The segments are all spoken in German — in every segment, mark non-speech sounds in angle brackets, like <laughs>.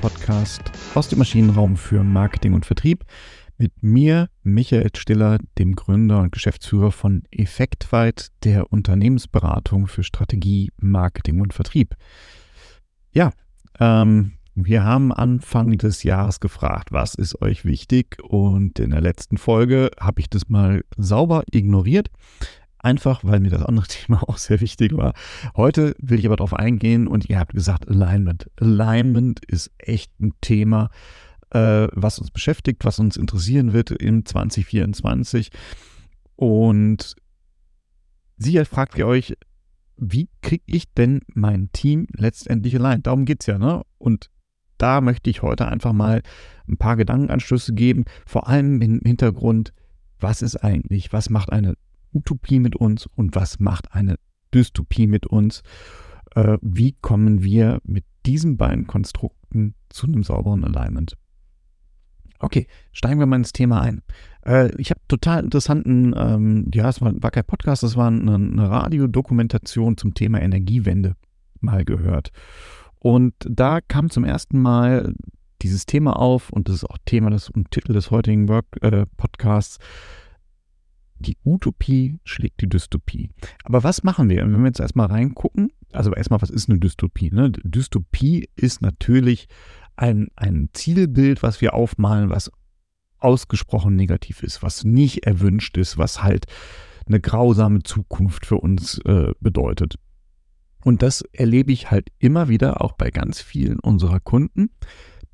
Podcast aus dem Maschinenraum für Marketing und Vertrieb mit mir, Michael Stiller, dem Gründer und Geschäftsführer von Effektweit, der Unternehmensberatung für Strategie, Marketing und Vertrieb. Ja, ähm, wir haben Anfang des Jahres gefragt, was ist euch wichtig? Und in der letzten Folge habe ich das mal sauber ignoriert. Einfach, weil mir das andere <laughs> Thema auch sehr wichtig war. Heute will ich aber darauf eingehen und ihr habt gesagt, Alignment. Alignment ist echt ein Thema, äh, was uns beschäftigt, was uns interessieren wird in 2024. Und sicher fragt ihr euch, wie kriege ich denn mein Team letztendlich allein? Darum geht es ja, ne? Und da möchte ich heute einfach mal ein paar Gedankenanschlüsse geben, vor allem im Hintergrund, was ist eigentlich, was macht eine Utopie mit uns und was macht eine Dystopie mit uns? Äh, wie kommen wir mit diesen beiden Konstrukten zu einem sauberen Alignment? Okay, steigen wir mal ins Thema ein. Äh, ich habe total interessanten, ähm, ja, es war, war, kein Podcast, es war eine, eine Radiodokumentation zum Thema Energiewende mal gehört. Und da kam zum ersten Mal dieses Thema auf und das ist auch Thema des und Titel des heutigen Work, äh, Podcasts. Die Utopie schlägt die Dystopie. Aber was machen wir? Wenn wir jetzt erstmal reingucken, also erstmal, was ist eine Dystopie? Ne? Dystopie ist natürlich ein, ein Zielbild, was wir aufmalen, was ausgesprochen negativ ist, was nicht erwünscht ist, was halt eine grausame Zukunft für uns äh, bedeutet. Und das erlebe ich halt immer wieder auch bei ganz vielen unserer Kunden,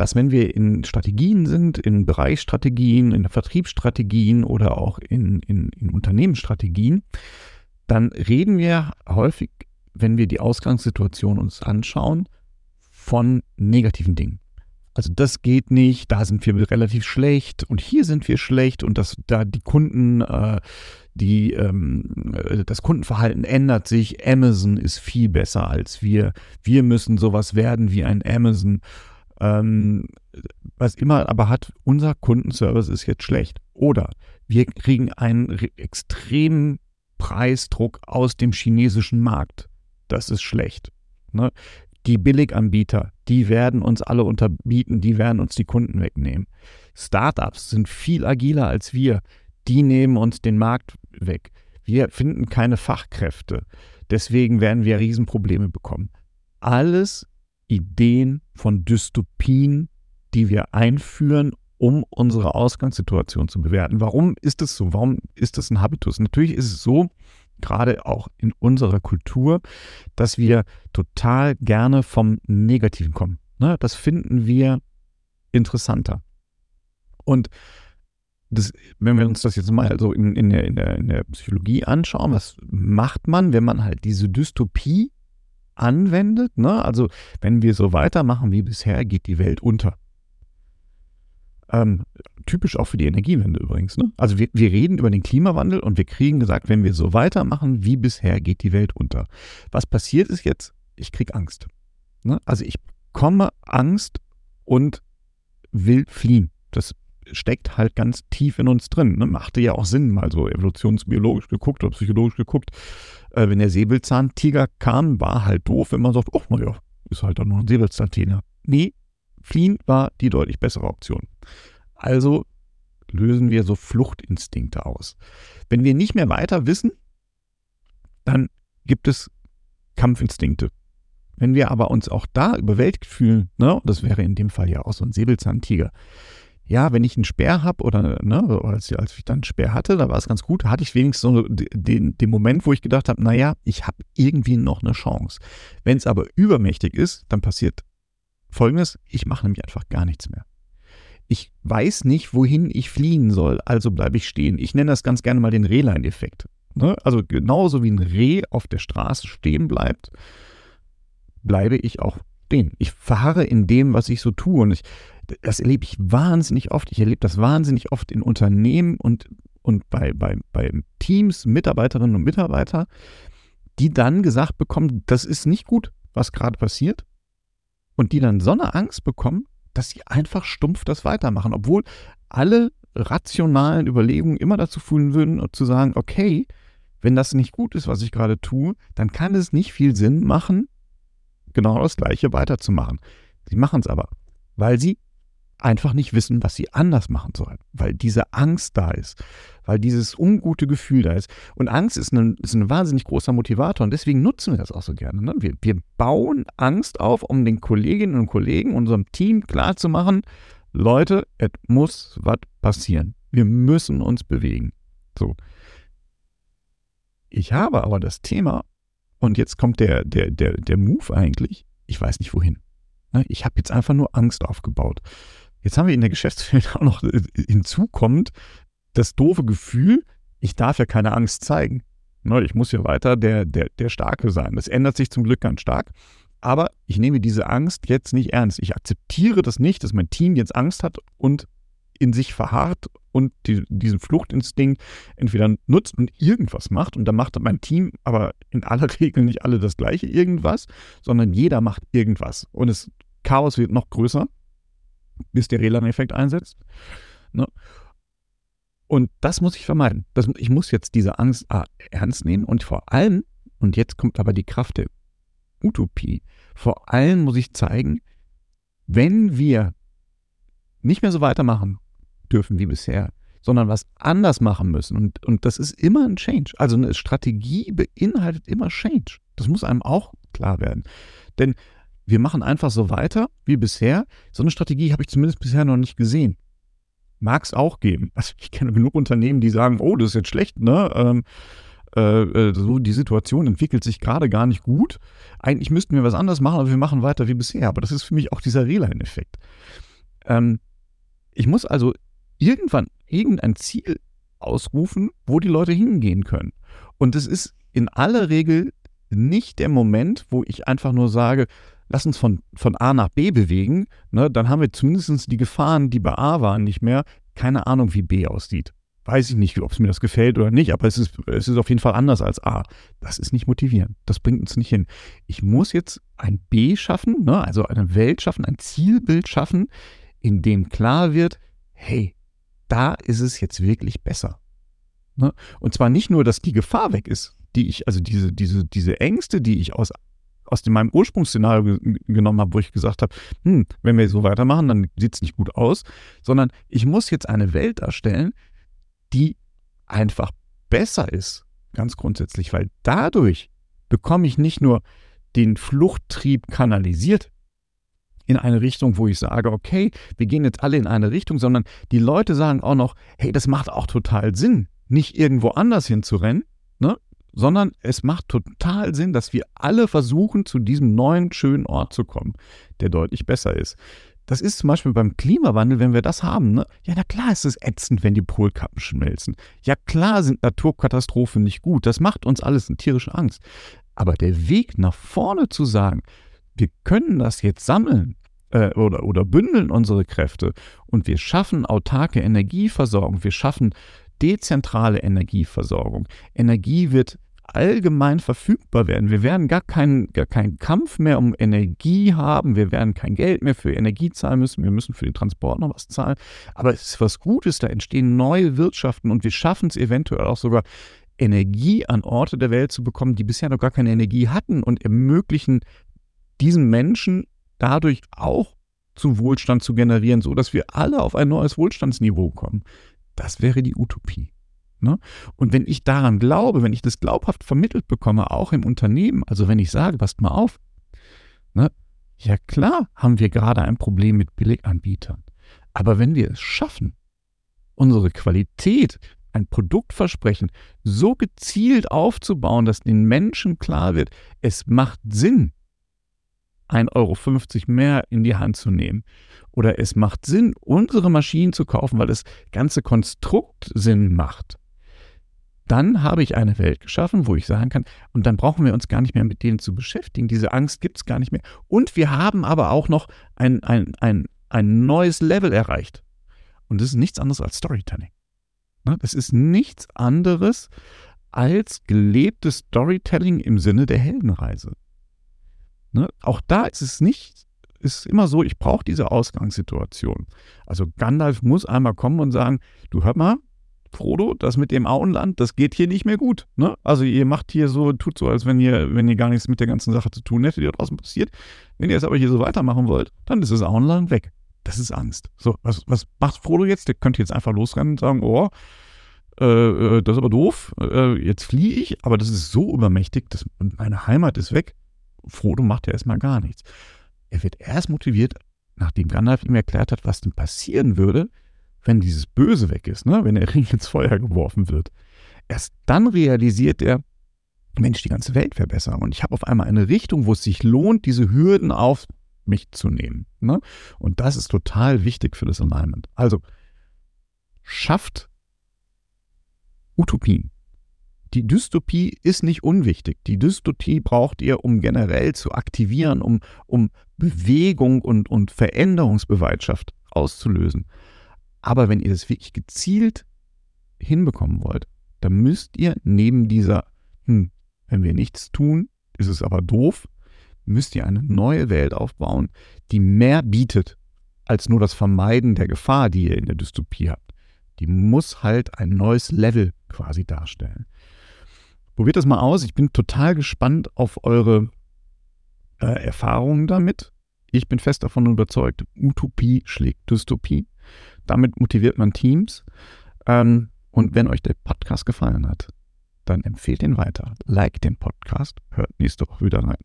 dass wenn wir in Strategien sind, in Bereichsstrategien, in Vertriebsstrategien oder auch in, in, in Unternehmensstrategien, dann reden wir häufig, wenn wir die Ausgangssituation uns anschauen, von negativen Dingen. Also das geht nicht, da sind wir relativ schlecht und hier sind wir schlecht und das, da die Kunden, äh, die, ähm, äh, das Kundenverhalten ändert sich. Amazon ist viel besser als wir. Wir müssen sowas werden wie ein Amazon. Ähm, was immer aber hat, unser Kundenservice ist jetzt schlecht. Oder wir kriegen einen extremen Preisdruck aus dem chinesischen Markt. Das ist schlecht. Ne? Die Billiganbieter, die werden uns alle unterbieten, die werden uns die Kunden wegnehmen. Startups sind viel agiler als wir, die nehmen uns den Markt weg. Wir finden keine Fachkräfte, deswegen werden wir Riesenprobleme bekommen. Alles Ideen von Dystopien, die wir einführen, um unsere Ausgangssituation zu bewerten. Warum ist es so? Warum ist das ein Habitus? Natürlich ist es so, gerade auch in unserer Kultur, dass wir total gerne vom Negativen kommen. Ne? Das finden wir interessanter. Und das, wenn wir uns das jetzt mal so in, in, der, in, der, in der Psychologie anschauen, was macht man, wenn man halt diese Dystopie anwendet? Ne? Also wenn wir so weitermachen wie bisher, geht die Welt unter. Ähm, typisch auch für die Energiewende übrigens. Ne? Also wir, wir reden über den Klimawandel und wir kriegen gesagt, wenn wir so weitermachen wie bisher, geht die Welt unter. Was passiert ist jetzt? Ich kriege Angst. Ne? Also ich bekomme Angst und will fliehen. Das steckt halt ganz tief in uns drin. Ne? Machte ja auch Sinn, mal so evolutionsbiologisch geguckt oder psychologisch geguckt. Äh, wenn der Säbelzahntiger kam, war halt doof, wenn man sagt, oh, naja, ist halt dann nur ein Säbelzahntiger. Nee, Fliehen war die deutlich bessere Option. Also lösen wir so Fluchtinstinkte aus. Wenn wir nicht mehr weiter wissen, dann gibt es Kampfinstinkte. Wenn wir aber uns auch da überwältigt fühlen, ne, das wäre in dem Fall ja auch so ein Säbelzahntiger. Ja, wenn ich einen Speer habe oder, ne, als, als ich dann einen Speer hatte, da war es ganz gut, hatte ich wenigstens so den, den Moment, wo ich gedacht habe, naja, ich habe irgendwie noch eine Chance. Wenn es aber übermächtig ist, dann passiert Folgendes, ich mache nämlich einfach gar nichts mehr. Ich weiß nicht, wohin ich fliehen soll, also bleibe ich stehen. Ich nenne das ganz gerne mal den Rehlein-Effekt. Ne? Also genauso wie ein Reh auf der Straße stehen bleibt, bleibe ich auch stehen. Ich verharre in dem, was ich so tue. Und ich, das erlebe ich wahnsinnig oft. Ich erlebe das wahnsinnig oft in Unternehmen und, und bei, bei, bei Teams, Mitarbeiterinnen und Mitarbeiter, die dann gesagt bekommen, das ist nicht gut, was gerade passiert und die dann so eine Angst bekommen, dass sie einfach stumpf das weitermachen, obwohl alle rationalen Überlegungen immer dazu führen würden, zu sagen, okay, wenn das nicht gut ist, was ich gerade tue, dann kann es nicht viel Sinn machen, genau das Gleiche weiterzumachen. Sie machen es aber. weil sie einfach nicht wissen, was sie anders machen sollen, weil diese Angst da ist, weil dieses ungute Gefühl da ist. Und Angst ist ein, ist ein wahnsinnig großer Motivator und deswegen nutzen wir das auch so gerne. Ne? Wir, wir bauen Angst auf, um den Kolleginnen und Kollegen, unserem Team klarzumachen, Leute, es muss was passieren. Wir müssen uns bewegen. So. Ich habe aber das Thema, und jetzt kommt der, der, der, der Move eigentlich, ich weiß nicht wohin. Ne? Ich habe jetzt einfach nur Angst aufgebaut. Jetzt haben wir in der Geschäftswelt <laughs> auch noch äh, hinzukommt das doofe Gefühl, ich darf ja keine Angst zeigen. Ne, ich muss ja weiter der, der, der Starke sein. Das ändert sich zum Glück ganz stark. Aber ich nehme diese Angst jetzt nicht ernst. Ich akzeptiere das nicht, dass mein Team jetzt Angst hat und in sich verharrt und die, diesen Fluchtinstinkt entweder nutzt und irgendwas macht. Und dann macht mein Team aber in aller <laughs> Regel nicht alle das gleiche irgendwas, sondern jeder macht irgendwas. Und das Chaos wird noch größer bis der Relan-Effekt einsetzt. Ne? Und das muss ich vermeiden. Das, ich muss jetzt diese Angst ah, ernst nehmen und vor allem, und jetzt kommt aber die Kraft der Utopie, vor allem muss ich zeigen, wenn wir nicht mehr so weitermachen dürfen wie bisher, sondern was anders machen müssen. Und, und das ist immer ein Change. Also eine Strategie beinhaltet immer Change. Das muss einem auch klar werden. Denn wir machen einfach so weiter wie bisher. So eine Strategie habe ich zumindest bisher noch nicht gesehen. Mag es auch geben. <laughs> Also ich kenne genug Unternehmen, die sagen, oh, das ist jetzt schlecht, ne? Ähm, äh, äh, so die Situation entwickelt sich gerade gar nicht gut. Eigentlich müssten wir was anderes machen, aber wir machen weiter wie bisher. Aber das ist für mich auch dieser Reline-Effekt. Ähm, ich muss also irgendwann irgendein Ziel ausrufen, wo die Leute hingehen können. Und es ist in aller Regel nicht der Moment, wo ich einfach nur sage, lass uns von, von A nach B bewegen, ne, dann haben wir zumindest die Gefahren, die bei A waren, nicht mehr. Keine Ahnung, wie B aussieht. Weiß ich nicht, ob es mir das gefällt oder nicht, aber es ist, es ist auf jeden Fall anders als A. Das ist nicht motivierend. Das bringt uns nicht hin. Ich muss jetzt ein B schaffen, ne, also eine Welt schaffen, ein Zielbild schaffen, in dem klar wird, hey, da ist es jetzt wirklich besser. Ne? Und zwar nicht nur, dass die Gefahr weg ist, die ich, also diese, diese, diese Ängste, die ich aus aus dem, meinem Ursprungsszenario genommen habe, wo ich gesagt habe, hm, wenn wir so weitermachen, dann sieht es nicht gut aus, sondern ich muss jetzt eine Welt erstellen, die einfach besser ist, ganz grundsätzlich, weil dadurch bekomme ich nicht nur den Fluchttrieb kanalisiert in eine Richtung, wo ich sage, okay, wir gehen jetzt alle in eine Richtung, sondern die Leute sagen auch noch, hey, das macht auch total Sinn, nicht irgendwo anders hinzurennen, ne? Sondern es macht total Sinn, dass wir alle versuchen, zu diesem neuen, schönen Ort zu kommen, der deutlich besser ist. Das ist zum Beispiel beim Klimawandel, wenn wir das haben. Ne? Ja, na klar ist es ätzend, wenn die Polkappen schmelzen. Ja, klar sind Naturkatastrophen nicht gut. Das macht uns alles eine tierische Angst. Aber der Weg nach vorne zu sagen, wir können das jetzt sammeln äh, oder, oder bündeln unsere Kräfte und wir schaffen autarke Energieversorgung, wir schaffen dezentrale Energieversorgung. Energie wird allgemein verfügbar werden. Wir werden gar keinen, gar keinen Kampf mehr um Energie haben. Wir werden kein Geld mehr für Energie zahlen müssen. Wir müssen für den Transport noch was zahlen. Aber es ist was Gutes. Da entstehen neue Wirtschaften und wir schaffen es eventuell auch sogar, Energie an Orte der Welt zu bekommen, die bisher noch gar keine Energie hatten und ermöglichen diesen Menschen dadurch auch zum Wohlstand zu generieren, sodass wir alle auf ein neues Wohlstandsniveau kommen. Das wäre die Utopie. Ne? Und wenn ich daran glaube, wenn ich das glaubhaft vermittelt bekomme, auch im Unternehmen, also wenn ich sage, passt mal auf, ne? ja klar haben wir gerade ein Problem mit Billiganbietern. Aber wenn wir es schaffen, unsere Qualität, ein Produktversprechen so gezielt aufzubauen, dass den Menschen klar wird, es macht Sinn, 1,50 Euro mehr in die Hand zu nehmen. Oder es macht Sinn, unsere Maschinen zu kaufen, weil das ganze Konstrukt Sinn macht. Dann habe ich eine Welt geschaffen, wo ich sagen kann, und dann brauchen wir uns gar nicht mehr mit denen zu beschäftigen. Diese Angst gibt es gar nicht mehr. Und wir haben aber auch noch ein, ein, ein, ein neues Level erreicht. Und das ist nichts anderes als Storytelling. Ne, das ist nichts anderes als gelebtes Storytelling im Sinne der Heldenreise. Ne? Auch da ist es nicht, ist immer so, ich brauche diese Ausgangssituation. Also Gandalf muss einmal kommen und sagen, du hör mal, Frodo, das mit dem Auenland, das geht hier nicht mehr gut. Ne? Also ihr macht hier so, tut so, als wenn ihr, wenn ihr gar nichts mit der ganzen Sache zu tun hättet, die da draußen passiert. Wenn ihr es aber hier so weitermachen wollt, dann ist das Auenland weg. Das ist Angst. So, was, was macht Frodo jetzt? Der könnte jetzt einfach losrennen und sagen, oh, äh, äh, das ist aber doof, äh, jetzt fliehe ich, aber das ist so übermächtig, dass meine Heimat ist weg. Frodo macht ja erstmal gar nichts. Er wird erst motiviert, nachdem Gandalf ihm erklärt hat, was denn passieren würde, wenn dieses Böse weg ist, ne? wenn der Ring ins Feuer geworfen wird. Erst dann realisiert er, Mensch, die ganze Welt wäre besser. Und ich habe auf einmal eine Richtung, wo es sich lohnt, diese Hürden auf mich zu nehmen. Ne? Und das ist total wichtig für das Alignment. Also, schafft Utopien. Die Dystopie ist nicht unwichtig. Die Dystopie braucht ihr, um generell zu aktivieren, um, um Bewegung und, und Veränderungsbereitschaft auszulösen. Aber wenn ihr das wirklich gezielt hinbekommen wollt, dann müsst ihr neben dieser, hm, wenn wir nichts tun, ist es aber doof, müsst ihr eine neue Welt aufbauen, die mehr bietet als nur das Vermeiden der Gefahr, die ihr in der Dystopie habt. Die muss halt ein neues Level quasi darstellen. Probiert das mal aus. Ich bin total gespannt auf eure äh, Erfahrungen damit. Ich bin fest davon überzeugt, Utopie schlägt Dystopie. Damit motiviert man Teams. Ähm, und wenn euch der Podcast gefallen hat, dann empfehlt ihn weiter. Like den Podcast, hört nächste Woche wieder rein.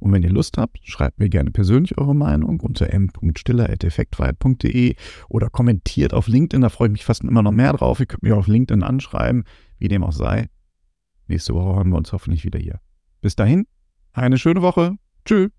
Und wenn ihr Lust habt, schreibt mir gerne persönlich eure Meinung unter m.stiller.effektweit.de oder kommentiert auf LinkedIn, da freue ich mich fast immer noch mehr drauf. Ihr könnt mich auf LinkedIn anschreiben, wie dem auch sei. Nächste Woche hören wir uns hoffentlich wieder hier. Bis dahin, eine schöne Woche. Tschüss.